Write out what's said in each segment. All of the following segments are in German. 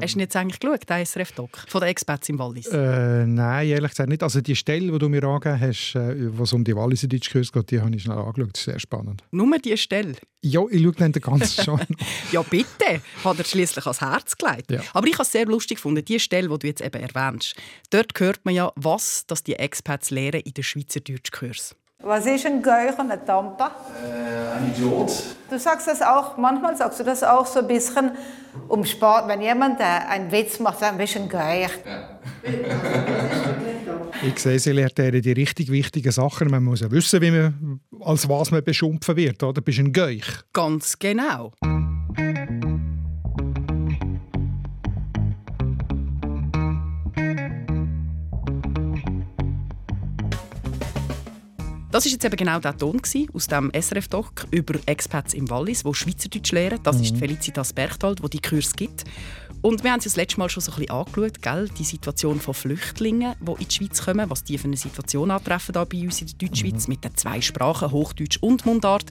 Hast du jetzt eigentlich geschaut, den SRF-Doc von den Experts im Wallis? Äh, nein, ehrlich gesagt nicht. Also die Stelle, die du mir angegeben hast, äh, was um die Walliser Deutschkurs geht, die habe ich schnell angeschaut. Das ist sehr spannend. Nur diese Stelle? Ja, ich schaue dann den ganzen schon. ja, bitte. Hat er schließlich ans Herz gelegt. Ja. Aber ich habe es sehr lustig gefunden, die Stelle, die du jetzt eben erwähnst. Dort hört man ja, was dass die Experts lehren in den Schweizer Deutschkurs. Was ist ein Geuch und eine Tampa? Äh, ein Idiot. Du sagst das auch, manchmal sagst du das auch so ein bisschen um Sport. Wenn jemand äh, einen Witz macht, sagt ein bisschen Geuch. Ja. ich sehe, sie lehrt die richtig wichtigen Sachen. Man muss ja wissen, wie man, als was man beschimpfen wird. Oder? Bist du ein Geuch? Ganz genau. Das war jetzt eben genau der Ton aus dem SRF-Doc über Expats im Wallis, die Schweizerdeutsch lehren. Das mhm. ist Felicitas Berchtold, die die Kurs gibt. Und wir haben es das letzte Mal schon so ein bisschen angeschaut, gell? die Situation von Flüchtlingen, die in die Schweiz kommen, was die für eine Situation antreffen da bei uns in der Deutschschweiz mhm. mit den zwei Sprachen, Hochdeutsch und Mundart.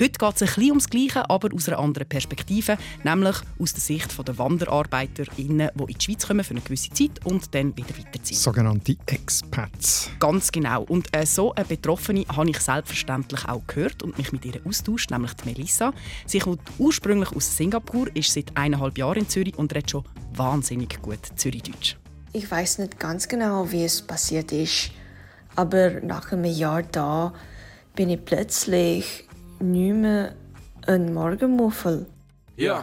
Heute geht es ein bisschen ums Gleiche, aber aus einer anderen Perspektive, nämlich aus der Sicht der WanderarbeiterInnen, die in die Schweiz kommen für eine gewisse Zeit und dann wieder weiterziehen. Sogenannte Expats. Ganz genau. Und äh, so eine Betroffene habe ich selbstverständlich auch gehört und mich mit ihr austauscht, nämlich die Melissa. Sie kommt ursprünglich aus Singapur, ist seit eineinhalb Jahren in Zürich und redet schon wahnsinnig gut Zürichdeutsch. Ich weiß nicht ganz genau, wie es passiert ist, aber nach einem Jahr da bin ich plötzlich nicht mehr ein Morgenmuffel. Ja.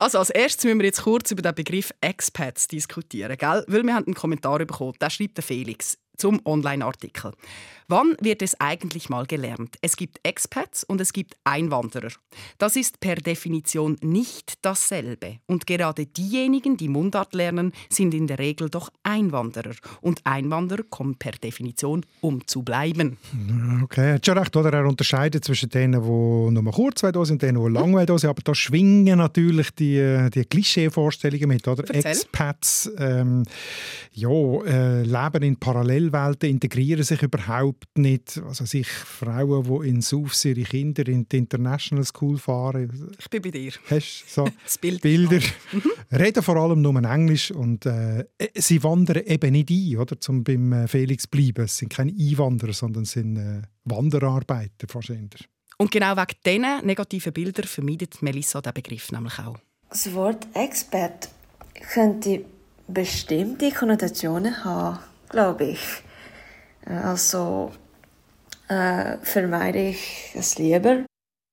Also als erstes müssen wir jetzt kurz über den Begriff Expats diskutieren, gell? weil wir haben einen Kommentar bekommen. Da schreibt der Felix zum Online-Artikel. Wann wird es eigentlich mal gelernt? Es gibt Expats und es gibt Einwanderer. Das ist per Definition nicht dasselbe. Und gerade diejenigen, die Mundart lernen, sind in der Regel doch Einwanderer. Und Einwanderer kommen per Definition, um zu bleiben. Okay, er hat schon recht, oder? Er unterscheidet zwischen denen, die nur kurz da sind und denen, die lang da sind. Aber da schwingen natürlich die, die Klischee-Vorstellungen mit, oder? Erzähl. Expats ähm, ja, äh, leben in Parallelwelten, integrieren sich überhaupt überhaupt nicht, also sich Frauen, die in Suf ihre Kinder in die International School fahren. Ich bin bei dir. Hast so das Bild. Bilder. Mhm. Reden vor allem nur Englisch und äh, sie wandern eben nicht ein, oder, um beim äh, Felix zu bleiben. Es sind keine Einwanderer, sondern es sind äh, Wanderarbeiter wahrscheinlich. Und genau wegen diesen negativen Bildern vermeidet Melissa den Begriff nämlich auch. Das Wort Expert könnte bestimmte Konnotationen haben, glaube ich. Also äh, vermeide ich es lieber.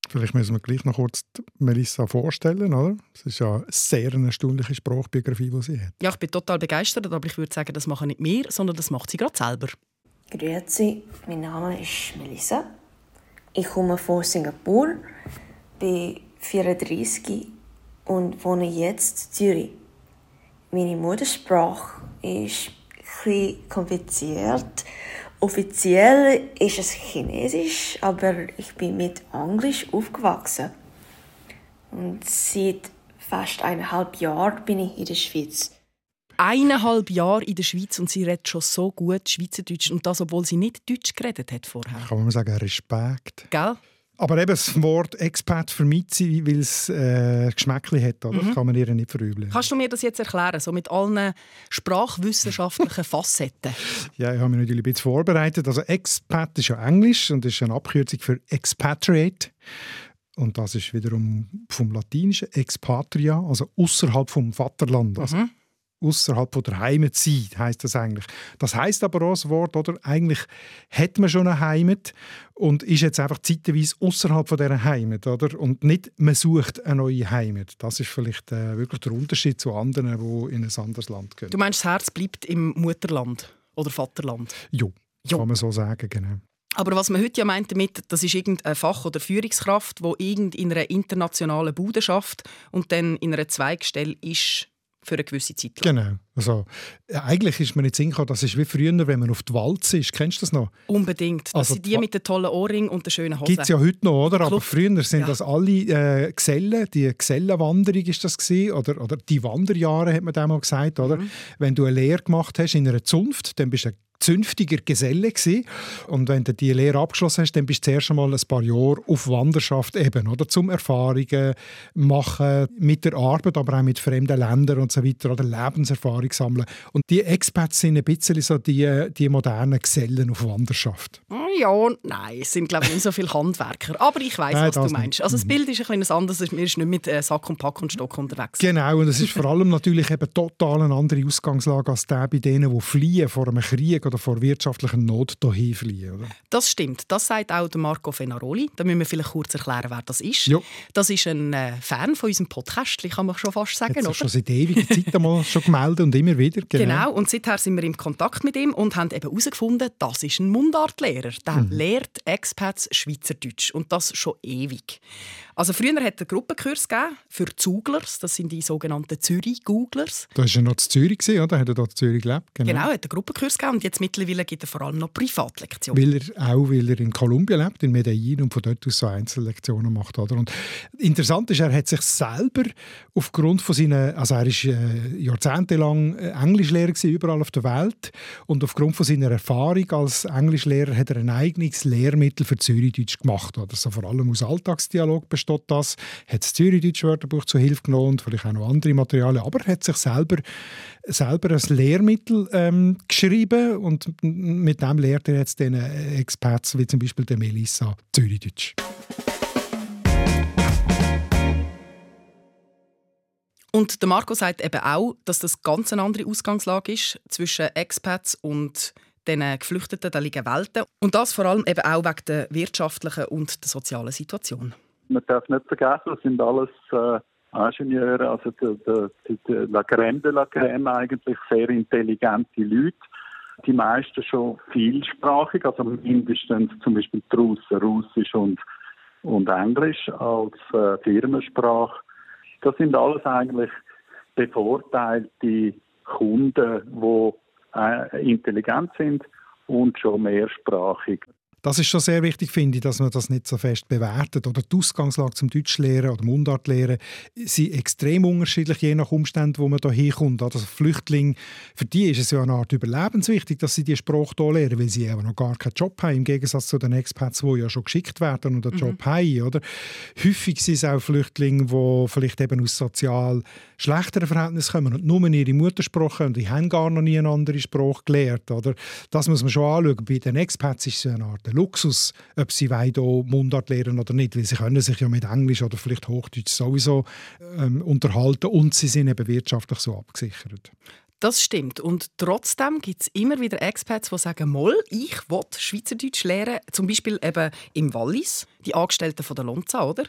Vielleicht müssen wir gleich noch kurz Melissa vorstellen, oder? Es ist ja eine sehr erstaunliche Sprachbiografie, die sie hat. Ja, ich bin total begeistert, aber ich würde sagen, das machen nicht wir, sondern das macht sie gerade selber. Grüezi, mein Name ist Melissa. Ich komme von Singapur, bin 34 und wohne jetzt in Zürich. Meine Muttersprache ist ein kompliziert Offiziell ist es Chinesisch, aber ich bin mit Englisch aufgewachsen. Und seit fast eineinhalb Jahren bin ich in der Schweiz. Eineinhalb Jahre in der Schweiz und sie redet schon so gut Schweizerdeutsch. Und das, obwohl sie nicht Deutsch geredet hat vorher. Kann man sagen, Respekt. Gell? Aber eben das Wort Expat vermeidet sie, weil es äh, Geschmäckchen hat. Oder? Mhm. Das kann man ihr nicht verübeln. Kannst du mir das jetzt erklären, so mit allen sprachwissenschaftlichen Facetten? ja, ich habe mich natürlich ein bisschen vorbereitet. Also Expat ist ja Englisch und ist eine Abkürzung für Expatriate. Und das ist wiederum vom Latinischen Expatria, also außerhalb vom Vaterland. Also mhm außerhalb der Heimat sein, heißt das eigentlich. Das heißt aber auch das Wort, oder? Eigentlich hat man schon eine Heimat und ist jetzt einfach zeitweise außerhalb von dieser Heimat, oder? Und nicht man sucht eine neue Heimat. Das ist vielleicht äh, wirklich der Unterschied zu anderen, die in ein anderes Land gehen. Du meinst, das Herz bleibt im Mutterland oder Vaterland? Ja, jo. kann man so sagen, genau. Aber was man heute ja meint damit, das ist irgendeine Fach- oder Führungskraft, die in einer internationalen Bude schafft und dann in einer Zweigstelle ist für eine gewisse Zeit lang. Genau. Also, eigentlich ist man nicht sicher, das ist wie früher, wenn man auf die Walze ist. Kennst du das noch? Unbedingt. Das Also sind die die- mit den tollen Ohrringen und den schönen Hosen. Gibt es ja heute noch, oder? Aber früher sind Ja. das alle äh, Gesellen, die Gesellenwanderung ist das gewesen, oder, oder die Wanderjahre, hat man dem mal gesagt, oder? Mhm. Wenn du eine Lehre gemacht hast in einer Zunft, dann bist du ein zünftiger Geselle gewesen. Und wenn du die Lehre abgeschlossen hast, dann bist du zuerst einmal ein paar Jahre auf Wanderschaft eben, oder? Zum Erfahrungen machen mit der Arbeit, aber auch mit fremden Ländern und so weiter, oder Lebenserfahrung sammeln. Und die Expats sind ein bisschen so die, die modernen Gesellen auf Wanderschaft. Hm, Ja, nein, es sind glaube ich nicht so viele Handwerker. Aber ich weiß, was du meinst. nicht. Also das Bild ist ein bisschen anderes. Wir sind nicht mit äh, Sack und Pack und Stock unterwegs. Genau, und es ist vor allem natürlich eben total eine andere Ausgangslage als der bei denen, die fliehen vor einem Krieg oder vor wirtschaftlicher Not hierhin fliehen. Oder? Das stimmt. Das sagt auch Marco Fenaroli. Da müssen wir vielleicht kurz erklären, wer das ist. Ja. Das ist ein äh, Fan von unserem Podcast, kann man schon fast sagen, du schon seit ewiger Zeit einmal schon gemeldet und immer wieder. Genau, und seither sind wir im Kontakt mit ihm und haben eben herausgefunden, das ist ein Mundartlehrer. Der Mhm. lehrt Expats Schweizerdeutsch und das schon ewig. Also früher hat er einen Gruppenkurs gegeben für Zuglers, das sind die sogenannten Zürich-Googlers. Da war er noch in Zürich, oder? Hat er dort in Zürich gelebt? Genau, er hat einen Gruppenkurs gegeben und jetzt mittlerweile gibt er vor allem noch Privatlektionen. Weil er, auch weil er in Kolumbien lebt, in Medellin, und von dort aus so Einzellektionen macht. Oder? Und interessant ist, er hat sich selber aufgrund von seinen, also er ist äh, jahrzehntelang äh, Englischlehrer gewesen, überall auf der Welt und aufgrund von seiner Erfahrung als Englischlehrer hat er ein eigenes Lehrmittel für Zürichdeutsch gemacht. Oder? So vor allem aus Alltagsdialog besteht das, hat das Zürichdeutsch-Wörterbuch zur Hilfe genommen und vielleicht auch noch andere Materialien, aber er hat sich selber selber ein Lehrmittel ähm, geschrieben und mit dem lehrt er jetzt den äh, Expats wie zum Beispiel der Melissa Zürichdeutsch. Und der Marco sagt eben auch, dass das ganz eine andere Ausgangslage ist zwischen Expats und den Geflüchteten, da liegen Welten. Und das vor allem eben auch wegen der wirtschaftlichen und der sozialen Situation. Man darf nicht vergessen, das sind alles äh, Ingenieure, also der, der, der La Crème de la Crème eigentlich sehr intelligente Leute. Die meisten schon vielsprachig, also mindestens zum Beispiel die Russen, Russisch und, und Englisch als äh, Firmensprache. Das sind alles eigentlich bevorteilte Kunden, die äh, intelligent sind und schon mehrsprachig. Das ist schon sehr wichtig, finde ich, dass man das nicht so fest bewertet. Oder die Ausgangslage zum Deutschlehren oder Mundartlehren sind extrem unterschiedlich, je nach Umständen, wo man da hinkommt. Also Flüchtlinge, für die ist es ja eine Art überlebenswichtig, dass sie die Sprache hier lernen, weil sie eben noch gar keinen Job haben, im Gegensatz zu den Expats, die ja schon geschickt werden und einen Job haben. Oder? Häufig sind es auch Flüchtlinge, die vielleicht eben aus sozial schlechteren Verhältnissen kommen und nur ihre Muttersprache können. Die haben gar noch nie eine andere Sprache gelernt. Oder? Das muss man schon anschauen. Bei den Expats ist es eine Art Luxus, ob sie hier Mundart lernen oder nicht, weil sie können sich ja mit Englisch oder vielleicht Hochdeutsch sowieso ähm, unterhalten und sie sind eben wirtschaftlich so abgesichert. Das stimmt. Und trotzdem gibt es immer wieder Expats, die sagen, «Moll, ich will Schweizerdeutsch lernen.» Zum Beispiel eben im Wallis, die Angestellten von der Lonza, oder?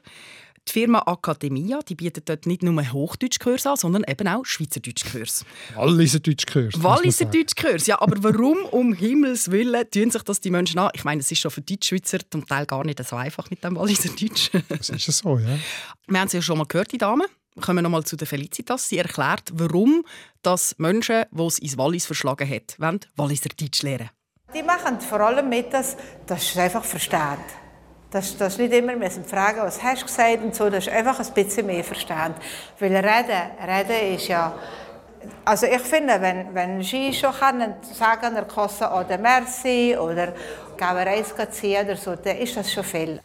Die Firma Academia die bietet dort nicht nur Hochdeutschkurs an, sondern eben auch Schweizerdeutschkurs. Walliser Deutschkurs. Walliser. Deutschkurs, ja, aber warum um Himmels Willen tun sich das die Menschen an? Ich meine, es ist schon für Deutschschweizer zum Teil gar nicht so einfach mit dem Walliser Deutsch. Das ist es so, ja. Wir haben sie ja schon mal gehört, die Dame. Kommen wir noch mal zu der Felicitas. Sie erklärt, warum dass Menschen, die es ins Wallis verschlagen hat, wollen Walliser Deutsch lernen. Die machen vor allem mit, dass, dass sie einfach verstehen. Dass, dass nicht immer müssen fragen, was hast du gesagt und so, dass sie einfach ein bisschen mehr verstehen. Weil reden, reden ist ja... Also ich finde, wenn, wenn Sie schon können sagen, er kostet oder Merci oder gehen wir eins ziehen oder so, dann ist das schon viel.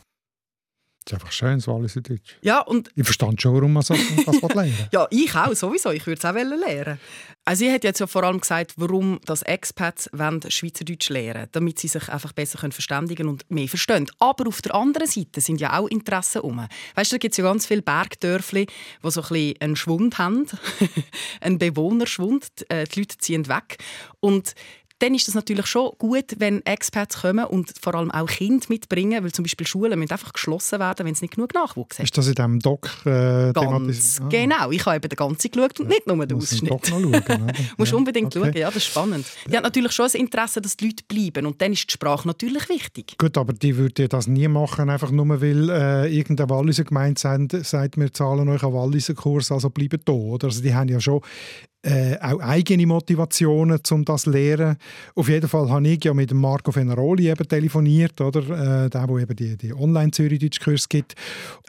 Das ist einfach schön, das Walliser Deutsch. Ja, und Ich verstand schon, warum man so, das lernen ja, ich auch, sowieso. Ich würde es auch lernen. Also sie hat jetzt ja vor allem gesagt, warum das Expats wollen Schweizerdeutsch lernen damit sie sich einfach besser können verständigen und mehr verstehen. Aber auf der anderen Seite sind ja auch Interessen um. Weißt du, da gibt es ja ganz viele Bergdörfli, die so ein bisschen einen Schwund haben, einen Bewohnerschwund. Äh, Die Leute ziehen weg. Und dann ist es natürlich schon gut, wenn Expats kommen und vor allem auch Kinder mitbringen, weil zum Beispiel Schulen müssen einfach geschlossen werden, wenn es nicht genug Nachwuchs hat. Ist das in diesem Doc äh, Ganz ah. genau. Ich habe eben den ganzen geschaut und nicht nur den Ausschnitt. Schauen, Musst ja. unbedingt okay. schauen, ja, das ist spannend. Die hat natürlich schon ein Interesse, dass die Leute bleiben und dann ist die Sprache natürlich wichtig. Gut, aber die würde das nie machen, einfach nur weil äh, irgendeine Walliser Gemeinde sagt, sagt, wir zahlen euch einen Walliser Kurs, also bleiben da. Oder? Also die haben ja schon äh, auch eigene Motivationen, um das zu lernen. Auf jeden Fall habe ich ja mit Marco Fenaroli eben telefoniert, oder? Äh, der, der eben die, die Online-Zürich-Deutsch-Kurs gibt.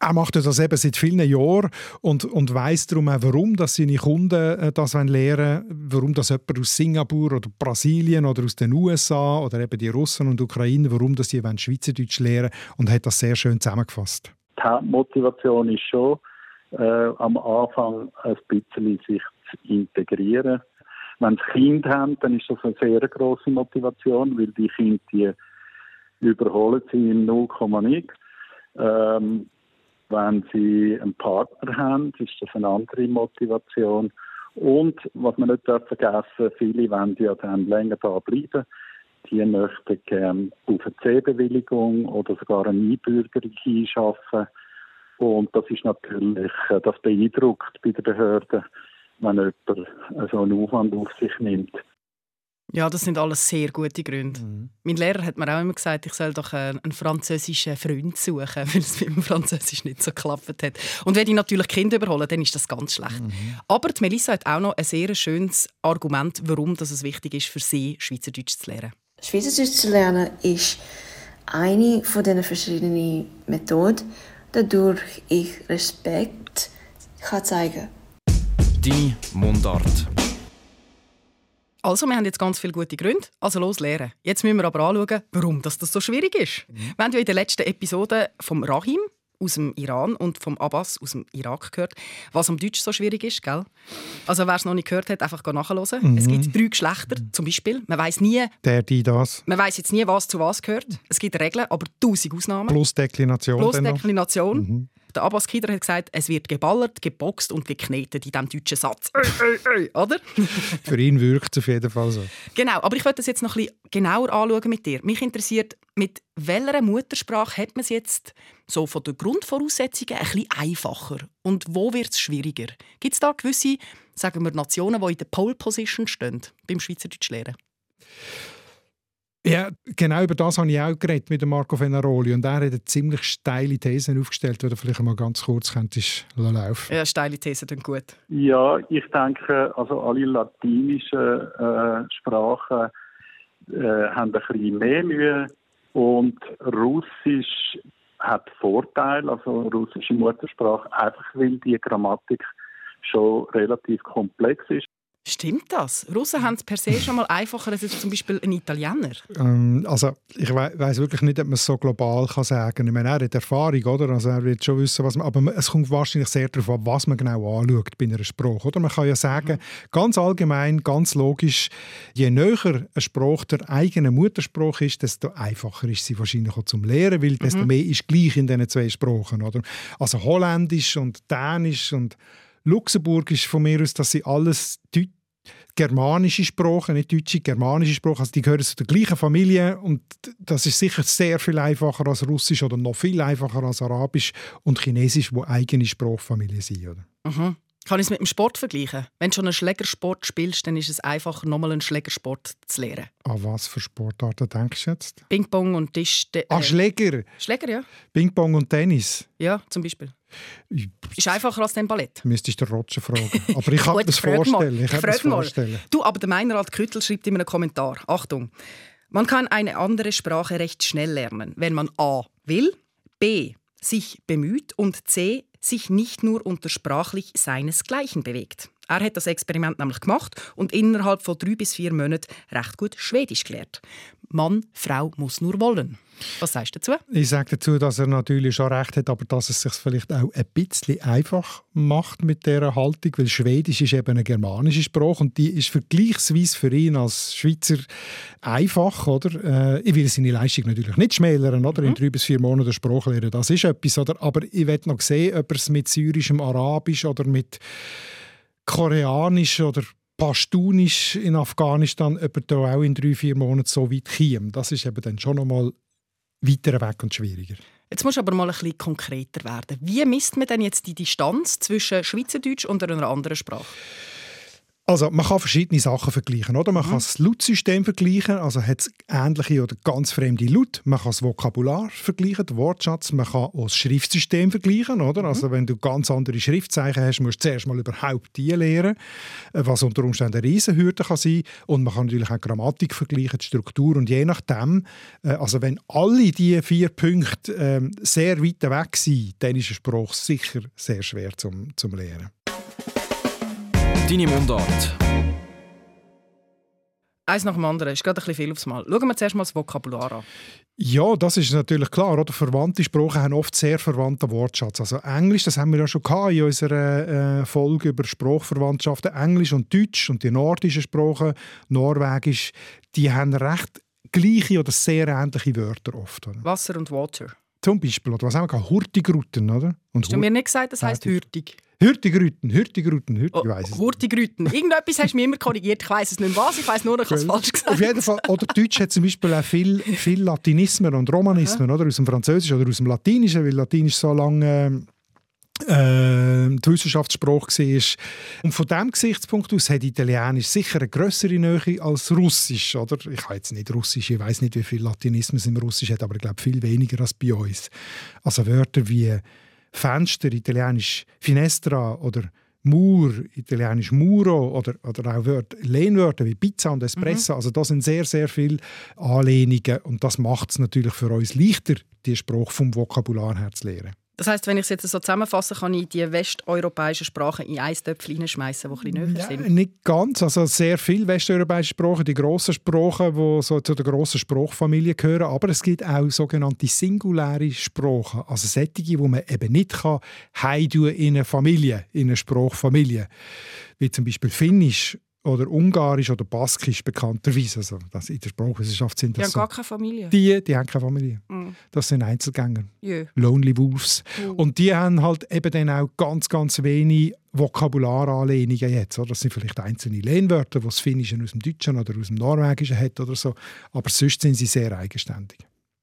Er macht das eben seit vielen Jahren und, und weiss darum auch, warum dass seine Kunden äh, das lernen wollen, warum das jemand aus Singapur oder Brasilien oder aus den USA oder eben die Russen und Ukrainer, warum das sie Schweizerdeutsch lernen und hat das sehr schön zusammengefasst. Die Motivation ist schon, äh, am Anfang ein bisschen sich integrieren. Wenn sie Kinder haben, dann ist das eine sehr große Motivation, weil die Kinder die überholen sie in 0, nichts. Ähm, wenn sie einen Partner haben, ist das eine andere Motivation. Und was man nicht vergessen darf, viele wollen ja dann länger da bleiben. Die möchten gerne auf eine C-Bewilligung oder sogar eine Einbürgerung einschaffen. Und das ist natürlich, äh, das beeindruckt bei den Behörden wenn jemand so einen Aufwand auf sich nimmt. Ja, das sind alles sehr gute Gründe. Mhm. Mein Lehrer hat mir auch immer gesagt, ich soll doch einen französischen Freund suchen, weil es mit dem Französisch nicht so geklappt hat. Und wenn ich natürlich Kinder überhole, dann ist das ganz schlecht. Mhm. Aber die Melissa hat auch noch ein sehr schönes Argument, warum es wichtig ist für sie, Schweizerdeutsch zu lernen. Schweizerdeutsch zu lernen ist eine von den verschiedenen Methoden, dadurch ich Respekt kann zeigen kann Deine Mundart. Also, wir haben jetzt ganz viele gute Gründe. Also los lernen. Jetzt müssen wir aber anschauen, warum das so schwierig ist. Mhm. Wir haben ja in der letzten Episode vom Rahim aus dem Iran und vom Abbas aus dem Irak gehört, was am Deutsch so schwierig ist, gell? Also wer es noch nicht gehört hat, einfach nachhören. Mhm. Es gibt drei Geschlechter, zum Beispiel. Man weiß nie. Der, die, das. Man weiß jetzt nie, was zu was gehört. Es gibt Regeln, aber tausend Ausnahmen. Plus Deklination. Plus Deklination. Der Abbas Kider hat gesagt, es wird geballert, geboxt und geknetet in diesem deutschen Satz. Oder? Für ihn wirkt es auf jeden Fall so. Genau, aber ich möchte das jetzt noch ein bisschen genauer anschauen mit dir. Mich interessiert, mit welcher Muttersprache hat man es jetzt so von den Grundvoraussetzungen ein bisschen einfacher? Und wo wird es schwieriger? Gibt es da gewisse, sagen wir, Nationen, die in der Pole Position stehen beim Schweizerdeutsch lernen? Ja, genau über das habe ich auch geredet mit Marco Fenaroli und er hat eine ziemlich steile These aufgestellt, die du vielleicht mal ganz kurz könntest laufen. Ja, steile These dann gut. Ja, ich denke, also alle latinischen äh, Sprachen äh, haben ein bisschen mehr Mühe und Russisch hat Vorteil, also russische Muttersprache, einfach weil die Grammatik schon relativ komplex ist. Stimmt das? Russen haben es per se schon mal einfacher als zum Beispiel ein Italiener. Ähm, also ich we weiß wirklich nicht, ob man es so global kann sagen kann. Ich meine, er hat Erfahrung, oder? Also er wird schon wissen, was man... Aber es kommt wahrscheinlich sehr darauf an, was man genau anschaut bei einer Sprache. Oder? Man kann ja sagen, mhm. ganz allgemein, ganz logisch, je näher eine Sprache der eigenen Muttersprache ist, desto einfacher ist sie wahrscheinlich auch zum Lehren, weil desto mhm. mehr ist gleich in diesen zwei Sprachen. Oder? Also Holländisch und Dänisch und Luxemburgisch von mir aus, dass sie alles Deut germanische Sprachen, nicht deutsche, germanische Sprachen, also die gehören zu der gleichen Familie und das ist sicher sehr viel einfacher als Russisch oder noch viel einfacher als Arabisch und Chinesisch, wo eigene Sprachfamilien sind. Oder? Mhm. Kann ich es mit dem Sport vergleichen? Wenn du schon einen Schlägersport spielst, dann ist es einfacher, nochmal einen Schlägersport zu lernen. An was für Sportarten denkst du jetzt? Ping-Pong und Tisch... Äh, ah, Schläger? Schläger, ja. Ping-Pong und Tennis? Ja, zum Beispiel. Ich, ist einfacher als dem Ballett. Müsstest du Roger fragen. Aber ich kann mir das vorstellen. Ich kann vorstellen. Du, aber der Meinerald Küttel schreibt in einem Kommentar. Achtung. Man kann eine andere Sprache recht schnell lernen, wenn man A. will, B. sich bemüht und C sich nicht nur unter sprachlich seinesgleichen bewegt. Er hat das Experiment nämlich gemacht und innerhalb von drei bis vier Monaten recht gut Schwedisch gelernt. Mann, Frau muss nur wollen. Was sagst du dazu? Ich sage dazu, dass er natürlich schon recht hat, aber dass es sich vielleicht auch ein bisschen einfach macht mit dieser Haltung, weil Schwedisch ist eben eine germanische Sprache und die ist vergleichsweise für ihn als Schweizer einfach, oder? Äh, ich will seine Leistung natürlich nicht schmälern, oder? In mhm. drei bis vier Monaten Sprache lernen, das ist etwas, oder? Aber ich will noch sehen, ob er es mit syrischem Arabisch oder mit koreanisch oder Pashtunisch in Afghanistan da auch in drei, vier Monaten so weit kommen. Das ist eben dann schon noch mal weiter weg und schwieriger. Jetzt muss aber mal ein bisschen konkreter werden. Wie misst man denn jetzt die Distanz zwischen Schweizerdeutsch und einer anderen Sprache? Also man kann verschiedene Sachen vergleichen. Oder? Man mhm. kann das Lautsystem vergleichen, also hat es ähnliche oder ganz fremde Laut. Man kann das Vokabular vergleichen, den Wortschatz. Man kann auch das Schriftsystem vergleichen. Oder? Mhm. Also wenn du ganz andere Schriftzeichen hast, musst du zuerst mal überhaupt die lernen, was unter Umständen eine Riesenhürde kann sein Und man kann natürlich auch Grammatik vergleichen, die Struktur. Und je nachdem, äh, also wenn alle diese vier Punkte ähm, sehr weit weg sind, dann ist ein Spruch sicher sehr schwer zum, zum Lernen. Deine Mundart. Eins nach dem anderen, ist gerade ein bisschen viel aufs Mal. Schauen wir zuerst mal das Vokabular an. Ja, das ist natürlich klar. Oder? Verwandte Sprachen haben oft sehr verwandten Wortschatz. Also Englisch, das haben wir ja schon in unserer äh, Folge über Sprachverwandtschaften. Englisch und Deutsch und die nordischen Sprachen, Norwegisch, die haben recht gleiche oder sehr ähnliche Wörter oft. Oder? Wasser und Water. Zum Beispiel, oder was haben wir Hurtigruten, oder? Und Hast du mir nicht gesagt, das heisst Hürtig? Hürtigrüten, Hürtigrüten, Hürtig, oh, weiss es Hurtigrüten. Irgendetwas hast du mir immer korrigiert. Ich weiß es nicht was, ich weiß nur, ich habe es falsch gesagt. Auf jeden Fall. Oder Deutsch hat zum Beispiel auch viel, viel Latinismen und Romanismen, oder? Aus dem Französischen oder aus dem Latinischen, weil Latinisch so lange äh, die Wissenschaftssprache war. Und von diesem Gesichtspunkt aus hat Italienisch sicher eine größere Nähe als Russisch. Oder? Ich habe jetzt nicht Russisch, ich weiß nicht, wie viel Latinismus im Russisch hat, aber ich glaube viel weniger als bei uns. Also Wörter wie Fenster, italienisch Finestra oder Mur, italienisch Muro oder, oder auch Wörter, Lehnwörter wie Pizza und Espresso. Mhm. Also das sind sehr, sehr viele Anlehnungen und das macht es natürlich für uns leichter, die Sprache vom Vokabular her zu lernen. Das heißt, wenn ich es jetzt so zusammenfasse, kann ich die westeuropäischen Sprachen in ein Töpfchen hineinschmeißen, die ein bisschen näher sind? Ja, nicht ganz. Also sehr viele westeuropäische Sprachen, die grossen Sprachen, die so zu der grossen Sprachfamilie gehören. Aber es gibt auch sogenannte singuläre Sprachen. Also solche, die man eben nicht kann, in eine Familie, in eine Sprachfamilie. Wie zum Beispiel Finnisch oder Ungarisch oder Baskisch bekannterweise. Also das in der Sprachwissenschaft sind das Die haben gar keine Familie. Die, die haben keine Familie. Mm. Das sind Einzelgänger. Yeah. Lonely Wolves. Mm. Und die haben halt eben dann auch ganz, ganz wenig Vokabularanlehnungen jetzt. Oder? Das sind vielleicht einzelne Lehnwörter, die das Finnische aus dem Deutschen oder aus dem Norwegischen hat oder so. Aber sonst sind sie sehr eigenständig.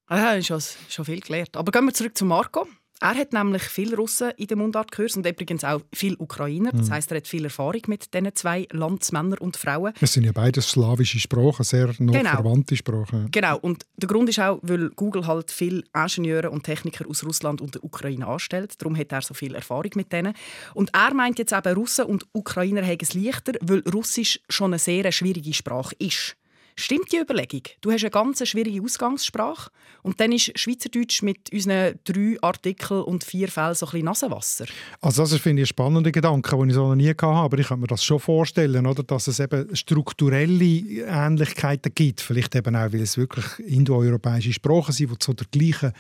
Ah, ja, schon, schon viel gelernt. Aber gehen wir zurück zu Marco. Er hat nämlich viele Russen in den Mundartkurs und übrigens auch viele Ukrainer. Das mhm. heißt, er hat viel Erfahrung mit diesen zwei Landsmännern und Frauen. Das sind ja beides slawische Sprachen, sehr noch genau. verwandte Sprachen. Genau. Und der Grund ist auch, weil Google halt viele Ingenieure und Techniker aus Russland und der Ukraine anstellt. Darum hat er so viel Erfahrung mit denen. Und er meint jetzt eben, Russen und Ukrainer haben es leichter, weil Russisch schon eine sehr schwierige Sprache ist. Stimmt die Überlegung? Du hast eine ganz schwierige Ausgangssprache und dann ist Schweizerdeutsch mit unseren drei Artikeln und vier Fällen so ein bisschen Nasenwasser. Also das finde ich einen spannenden Gedanke, den ich so noch nie hatte, aber ich kann mir das schon vorstellen, oder, dass es eben strukturelle Ähnlichkeiten gibt. Vielleicht eben auch, weil es wirklich indoeuropäische Sprachen sind, die zu der gleichen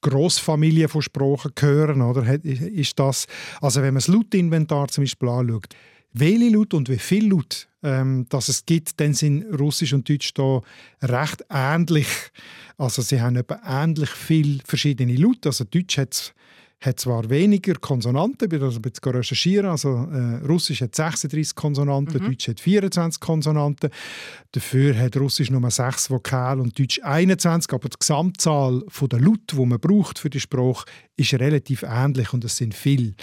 Grossfamilie von Sprachen gehören. Oder? Ist das, also wenn man das Lautinventar zum Beispiel anschaut, welche Laut und wie viel Laut ähm, dass es gibt, dann sind Russisch und Deutsch da recht ähnlich. Also sie haben etwa ähnlich viele verschiedene Laute. Also Deutsch hat hat zwar weniger Konsonanten, ich das ein bisschen recherchieren, also äh, Russisch hat 36 Konsonanten, mhm. Deutsch hat 24 Konsonanten, dafür hat Russisch nur 6 Vokale und Deutsch 21, aber die Gesamtzahl der Laute, die man braucht für die Sprache, ist relativ ähnlich und es sind viele.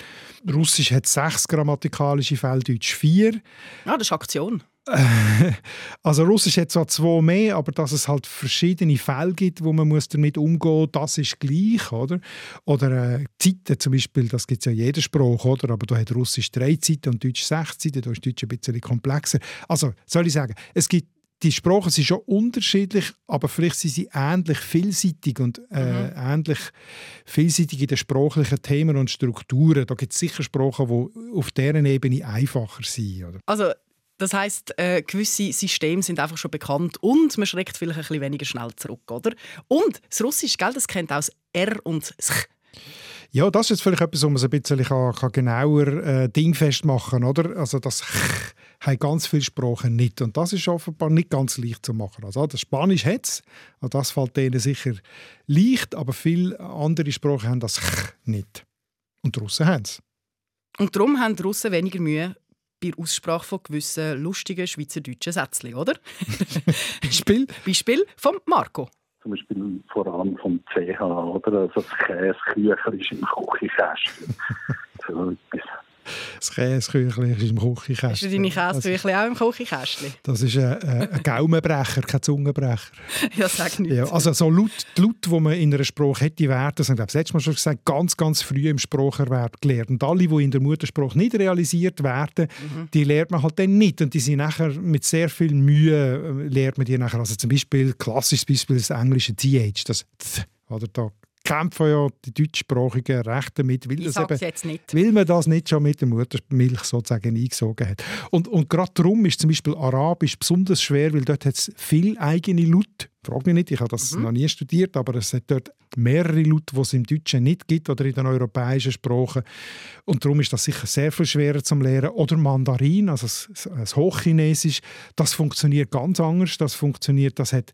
Russisch hat 6 grammatikalische Fälle, Deutsch 4. Ah, das ist Aktion. Also Russisch hat zwar zwei mehr, aber dass es halt verschiedene Fälle gibt, wo man muss damit umgehen muss, das ist gleich, oder? Oder äh, Zeiten zum Beispiel, das gibt es ja in jeder Sprache, oder? Aber da hat Russisch drei Zeiten und Deutsch sechs Zeiten, da ist Deutsch ein bisschen komplexer. Also, soll ich sagen, es gibt die Sprachen sind schon unterschiedlich, aber vielleicht sind sie ähnlich vielseitig und äh, mhm. ähnlich vielseitig in den sprachlichen Themen und Strukturen. Da gibt es sicher Sprachen, die auf deren Ebene einfacher sind. Oder? Also das heißt, äh, gewisse Systeme sind einfach schon bekannt und man schreckt vielleicht ein bisschen weniger schnell zurück, oder? Und das Russisch, gell, das kennt auch das R und das Ch. Ja, das ist jetzt vielleicht etwas, wo man es ein bisschen kann, kann genauer äh, dingfest machen oder? Also das Ch haben ganz viele Sprachen nicht und das ist offenbar nicht ganz leicht zu machen. Also das Spanisch hat es, das fällt denen sicher leicht, aber viele andere Sprachen haben das Ch nicht. Und die Russen haben es. Und darum haben die Russen weniger Mühe bei der Aussprache von gewissen lustigen schweizerdeutschen Sätzchen, oder? Beispiel? Beispiel von Marco. Zum Beispiel vor allem vom CH, oder? Also das Käseküchel ist im Küchenkästchen. so etwas. Das Käseküchli ist im Küchenkästchen. Hast du deine Käseküchli auch im Küchenkästchen? Das ist ein, ein Gaumenbrecher, kein Zungenbrecher. ja, sag nicht. Ja, also so laut, die Laute, die man in einer Sprache hätte werden, das haben wir das letzte Mal schon gesagt, ganz, ganz früh im Spracherwerb gelernt. Und alle, die in der Muttersprache nicht realisiert werden, mhm. die lernt man halt dann nicht. Und die sind nachher mit sehr viel Mühe, äh, lernt man die nachher. Also zum Beispiel, klassisches Beispiel, das englische TH, das Th, oder da kämpfen ja die deutschsprachigen Rechte damit, weil, das eben, weil man das nicht schon mit der Muttermilch sozusagen eingesogen hat. Und, und gerade darum ist zum Beispiel Arabisch besonders schwer, weil dort hat es viele eigene Laute. Frag mich nicht, ich habe das mhm. noch nie studiert, aber es hat dort mehrere Laute, die es im Deutschen nicht gibt oder in den europäischen Sprachen. Und darum ist das sicher sehr viel schwerer zum Lernen. Oder Mandarin, also das Hochchinesisch, das funktioniert ganz anders. Das funktioniert, das hat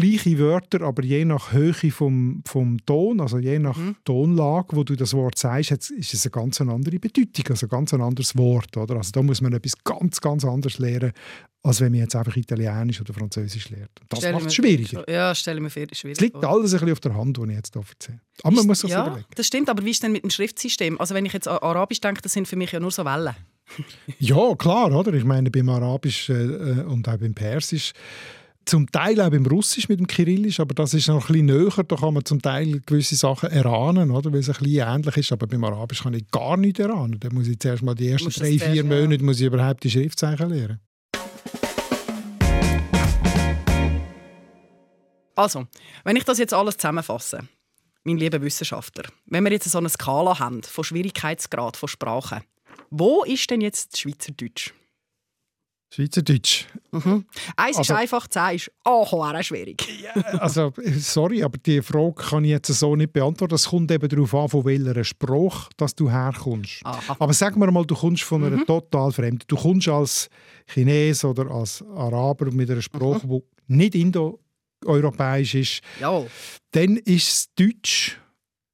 gleiche Wörter, aber je nach Höhe vom, vom Ton, also je nach mhm. Tonlage, wo du das Wort sagst, ist es eine ganz andere Bedeutung, also ein ganz anderes Wort. Oder? Also da muss man etwas ganz, ganz anderes lernen, als wenn man jetzt einfach Italienisch oder Französisch lernt. Das macht es schwieriger. Ja, stelle mir schwierig Es liegt alles ein bisschen auf der Hand, was ich jetzt hier erzähle. Aber man muss sich ja, überlegen. Das stimmt, aber wie ist denn mit dem Schriftsystem? Also wenn ich jetzt an Arabisch denke, das sind für mich ja nur so Wellen. ja, klar, oder? Ich meine, beim Arabisch äh, und auch beim Persisch zum Teil auch im Russisch mit dem Kyrillisch, aber das ist noch ein bisschen näher. Da kann man zum Teil gewisse Sachen erahnen, oder? weil es ein bisschen ähnlich ist. Aber beim Arabisch kann ich gar nichts erahnen. Da muss ich zuerst mal die ersten drei, vier Monate muss ich überhaupt die Schriftzeichen lernen. Also, wenn ich das jetzt alles zusammenfasse, mein lieber Wissenschaftler, wenn wir jetzt so eine Skala haben von Schwierigkeitsgrad von Sprachen, wo ist denn jetzt Schweizerdeutsch? Schweizerdeutsch. Mhm. Eins also, ist einfach, zehn ist auch schwierig. ja, also, sorry, aber die Frage kann ich jetzt so nicht beantworten. Es kommt eben darauf an, von welcher Sprache dass du herkommst. Aha. Aber sag mir mal, du kommst von einer mhm. total fremden. Du kommst als Chines oder als Araber mit einer Sprache, mhm. die nicht indoeuropäisch ist. Jawohl. Dann ist es Deutsch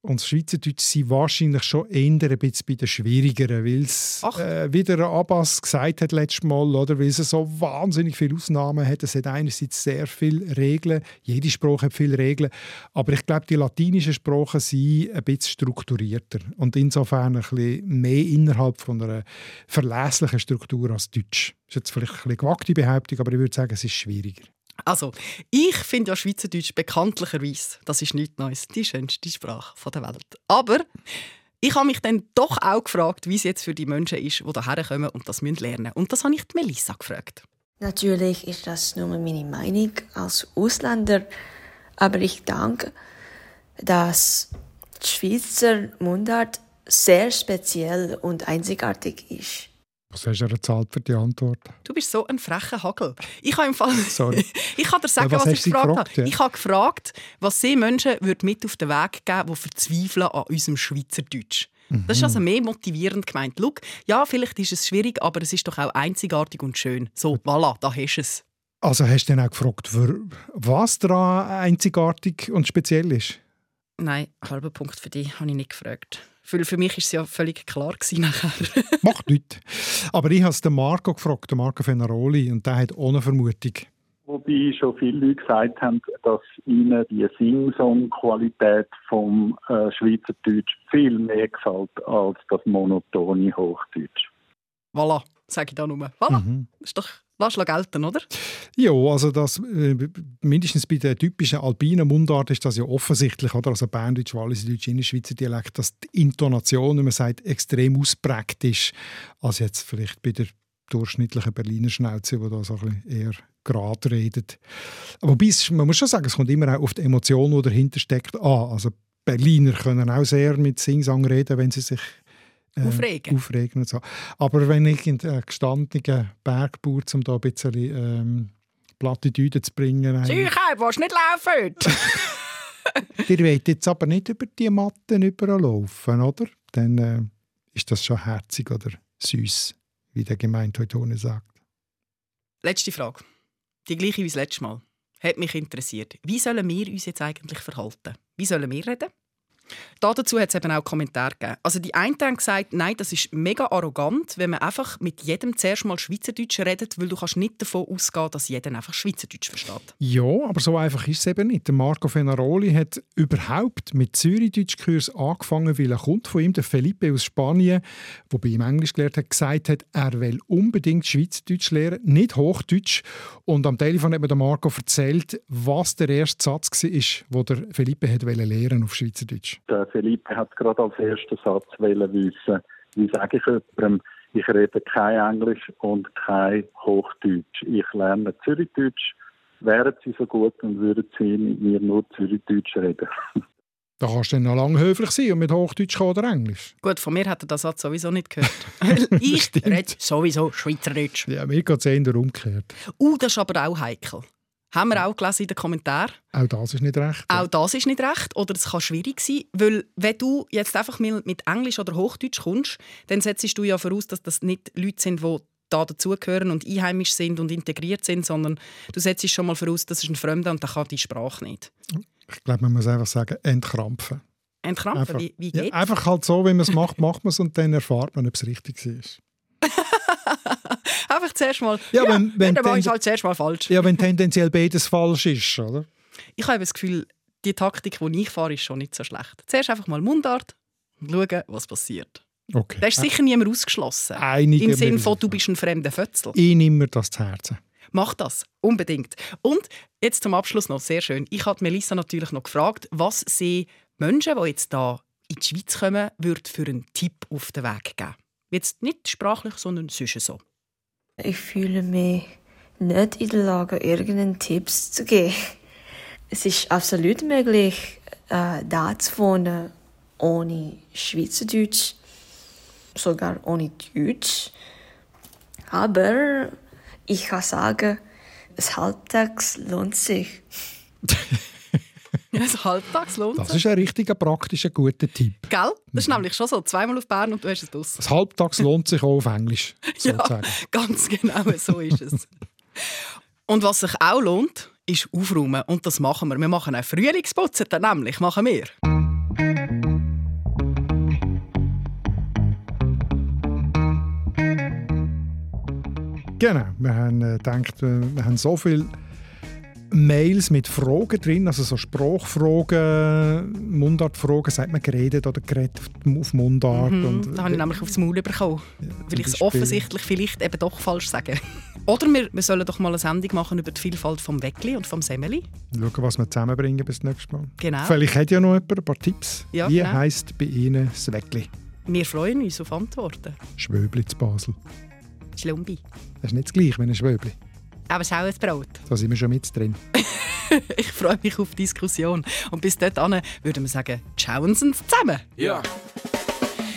und das Schweizerdeutsch sind wahrscheinlich schon eher ein bisschen bei den schwierigeren, weil es, äh, wie der Abbas gesagt hat letztes Mal, oder, weil es so wahnsinnig viele Ausnahmen hat. Es hat einerseits sehr viele Regeln, jede Sprache hat viele Regeln, aber ich glaube, die latinischen Sprachen sind ein bisschen strukturierter und insofern ein bisschen mehr innerhalb von einer verlässlichen Struktur als Deutsch. Das ist jetzt vielleicht eine gewagte Behauptung, aber ich würde sagen, es ist schwieriger. Also, ich finde ja Schweizerdeutsch bekanntlicherweise, das ist nichts Neues, die schönste Sprache der Welt. Aber ich habe mich dann doch auch gefragt, wie es jetzt für die Menschen ist, die hierher kommen und das lernen müssen. Und das habe ich die Melissa gefragt. Natürlich ist das nur meine Meinung als Ausländer, aber ich denke, dass die Schweizer Mundart sehr speziell und einzigartig ist. Was hast du gezahlt für die Antwort? Du bist so ein frecher Hagel. Ich habe im Fall. Sorry. ich kann dir sagen, ja, was, was ich gefragt, gefragt habe. Ja? Ich habe gefragt, was sie Menschen mit auf den Weg geben, die verzweifeln an unserem Schweizerdeutsch. Mhm. Das ist also mehr motivierend gemeint. Schau, ja, vielleicht ist es schwierig, aber es ist doch auch einzigartig und schön. So, voilà, da hast du es. Also hast du dann auch gefragt, was daran einzigartig und speziell ist? Nein, halber Punkt für dich habe ich nicht gefragt. Für, für mich war es ja völlig klar nachher. Macht nichts. Aber ich habe es den Marco gefragt, den Marco Fenaroli, und der hat ohne Vermutung. Wobei schon viele Leute gesagt haben, dass ihnen die Sing-Song-Qualität vom äh, Schweizerdeutsch viel mehr gefällt als das monotone Hochdeutsch. Voilà, sage ich da nur. Voilà, mhm. ist doch Lass gelten, oder? Ja, also das, äh, mindestens bei der typischen alpinen Mundart ist das ja offensichtlich, oder? Also Berndeutsch, Walliserdeutsch, Innerschweizer Dialekt, dass die Intonation, wie man sagt, extrem ausprägt ist, als jetzt vielleicht bei der durchschnittlichen Berliner Schnauze, die da so ein bisschen eher gerade redet. Wobei, es, man muss schon sagen, es kommt immer auch auf die Emotion, die dahinter steckt, an. Also Berliner können auch sehr mit Singsang reden, wenn sie sich äh, aufregen. aufregen und so. Aber wenn ich in der gestandenen Bergbauer, um da ein bisschen ähm, platte Düde zu bringen... Sicher, willst nicht laufen Ihr wollt jetzt aber nicht über die Matten überlaufen, oder? Dann äh, ist das schon herzig oder süß, wie der Gemeindeutone sagt. Letzte Frage. Die gleiche wie das letzte Mal. Hat mich interessiert. Wie sollen wir uns jetzt eigentlich verhalten? Wie sollen wir reden? Dazu hat es eben auch Kommentare gegeben. Also die einen haben gesagt, nein, das ist mega arrogant, wenn man einfach mit jedem zuerst mal Schweizerdeutsch redet, weil du kannst nicht davon ausgehen, dass jeder einfach Schweizerdeutsch versteht. Ja, aber so einfach ist es eben nicht. Marco Fenaroli hat überhaupt mit Zürichdeutschkurs angefangen, weil er kommt von ihm, der Felipe aus Spanien, der bei ihm Englisch gelernt hat, gesagt hat, er will unbedingt Schweizerdeutsch lernen, nicht Hochdeutsch. Und am Telefon hat mir Marco erzählt, was der erste Satz war, den der Felipe hat lernen auf Schweizerdeutsch. Der Philippe hat gerade als ersten Satz wissen, wie sage ich jemandem, ich rede kein Englisch und kein Hochdeutsch. Ich lerne Zürichdeutsch. Wären Sie so gut und würden Sie mit mir nur Zürichdeutsch reden? Da kannst du dann noch lange höflich sein und mit Hochdeutsch oder Englisch. Gut, von mir hat er das Satz sowieso nicht gehört. ich rede sowieso Schweizerdeutsch. Ja, mir geht es eher umgekehrt. Uh, das ist aber auch heikel. Haben wir auch gelesen in den Kommentaren. Auch das ist nicht recht. Auch das ist nicht recht. Oder es kann schwierig sein, weil wenn du jetzt einfach mit Englisch oder Hochdeutsch kommst, dann setzt du ja voraus, dass das nicht Leute sind, die da dazugehören und einheimisch sind und integriert sind, sondern du setzt schon mal voraus, das ist ein Fremder und der kann die Sprache nicht. Ich glaube, man muss einfach sagen, entkrampfen. Entkrampfen? Einfach, wie, wie geht's? Ja, einfach halt so, wie man es macht, macht man es und dann erfahrt man, ob es richtig ist. Einfach zuerst mal. Ja, wenn, ja, wenn dann war ich halt zuerst mal falsch. Ja, wenn tendenziell beides falsch ist, oder? Ich habe das Gefühl, die Taktik, die ich fahre, ist schon nicht so schlecht. Zuerst einfach mal Mundart und schauen, was passiert. Okay. Da ist sicher niemand ausgeschlossen. Einige Im Sinne von, du bist ein fremder Fötzel. Ich nehme mir das zu Herzen. Mach das, unbedingt. Und jetzt zum Abschluss noch, sehr schön. Ich habe Melissa natürlich noch gefragt, was sie Menschen, die jetzt hier in die Schweiz kommen, würde für einen Tipp auf den Weg geben. Jetzt nicht sprachlich, sondern sonst so. Ich fühle mich nicht in der Lage, irgendeinen Tipps zu geben. Es ist absolut möglich, äh, da zu wohnen ohne Schweizerdeutsch, sogar ohne Deutsch. Aber ich kann sagen, das Halbtags lohnt sich. das Halbtags lohnt sich. Das ist ein richtiger praktischer, guter Tipp. Gell? Das ist mhm. nämlich schon so. Zweimal auf Bern und du hast es aus. Das Halbtags lohnt sich auch auf Englisch. Sozusagen. Ja, ganz genau, so ist es. und was sich auch lohnt, ist aufräumen. Und das machen wir. Wir machen einen Frühlingsputzer, nämlich machen wir. Genau, wir haben äh, gedacht, äh, wir haben so viele Mails mit Fragen drin, also so Sprachfragen, Mundartfragen, sagt man geredet oder geredet auf Mundart. Mhm, und, da habe ich nämlich aufs Maul bekommen, ja, weil ich es offensichtlich vielleicht eben doch falsch sage. Oder wir, wir sollen doch mal eine Sendung machen über die Vielfalt vom Weckli und vom Semmeli. Schauen, was wir zusammenbringen bis nächstes Mal. Genau. Vielleicht hat ja noch jemand ein paar Tipps. Ja, Wie genau. heisst bei Ihnen das Weckli? Wir freuen uns auf Antworten. Schwöbli zu Basel. Schlumbi. Das ist nicht das gleiche wie ein Schwöbli. Aber Brot. Da sind wir schon mit drin. ich freue mich auf die Diskussion. Und bis dahin würden wir sagen, schauen Sie zusammen. Ja.